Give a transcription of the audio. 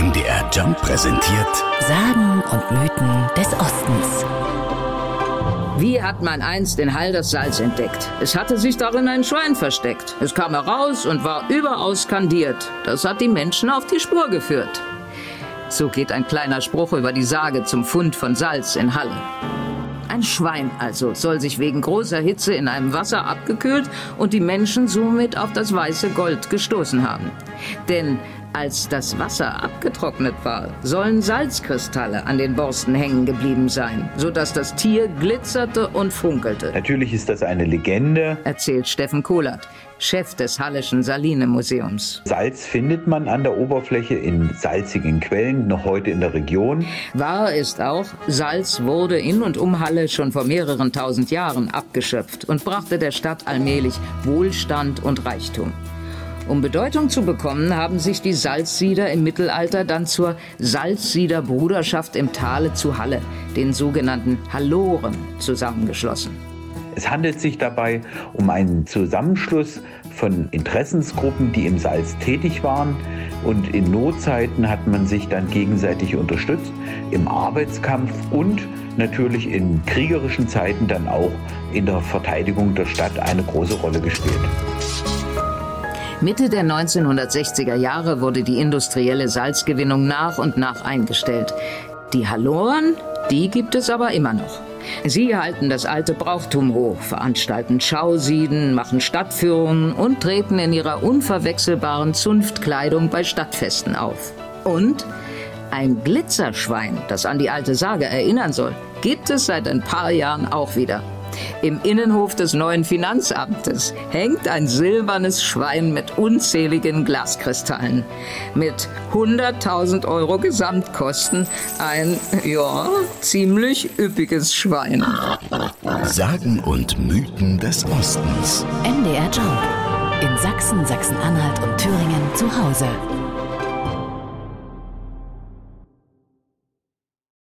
MDR Jump präsentiert Sagen und Mythen des Ostens. Wie hat man einst in Hall das Salz entdeckt? Es hatte sich darin ein Schwein versteckt. Es kam heraus und war überaus kandiert. Das hat die Menschen auf die Spur geführt. So geht ein kleiner Spruch über die Sage zum Fund von Salz in Halle. Ein Schwein also soll sich wegen großer Hitze in einem Wasser abgekühlt und die Menschen somit auf das weiße Gold gestoßen haben. Denn als das Wasser abgetrocknet war, sollen Salzkristalle an den Borsten hängen geblieben sein, sodass das Tier glitzerte und funkelte. Natürlich ist das eine Legende, erzählt Steffen Kohlert, Chef des Hallischen Saline-Museums. Salz findet man an der Oberfläche in salzigen Quellen, noch heute in der Region. Wahr ist auch, Salz wurde in und um Halle schon vor mehreren tausend Jahren abgeschöpft und brachte der Stadt allmählich Wohlstand und Reichtum. Um Bedeutung zu bekommen, haben sich die Salzsieder im Mittelalter dann zur Salzsiederbruderschaft im Tale zu Halle, den sogenannten Halloren, zusammengeschlossen. Es handelt sich dabei um einen Zusammenschluss von Interessensgruppen, die im Salz tätig waren. Und in Notzeiten hat man sich dann gegenseitig unterstützt, im Arbeitskampf und natürlich in kriegerischen Zeiten dann auch in der Verteidigung der Stadt eine große Rolle gespielt. Mitte der 1960er Jahre wurde die industrielle Salzgewinnung nach und nach eingestellt. Die Halloren, die gibt es aber immer noch. Sie halten das alte Brauchtum hoch, veranstalten Schausieden, machen Stadtführungen und treten in ihrer unverwechselbaren Zunftkleidung bei Stadtfesten auf. Und ein Glitzerschwein, das an die alte Sage erinnern soll, gibt es seit ein paar Jahren auch wieder. Im Innenhof des neuen Finanzamtes hängt ein silbernes Schwein mit unzähligen Glaskristallen. Mit 100.000 Euro Gesamtkosten ein, ja, ziemlich üppiges Schwein. Sagen und Mythen des Ostens. NDR Jump. In Sachsen, Sachsen-Anhalt und Thüringen zu Hause.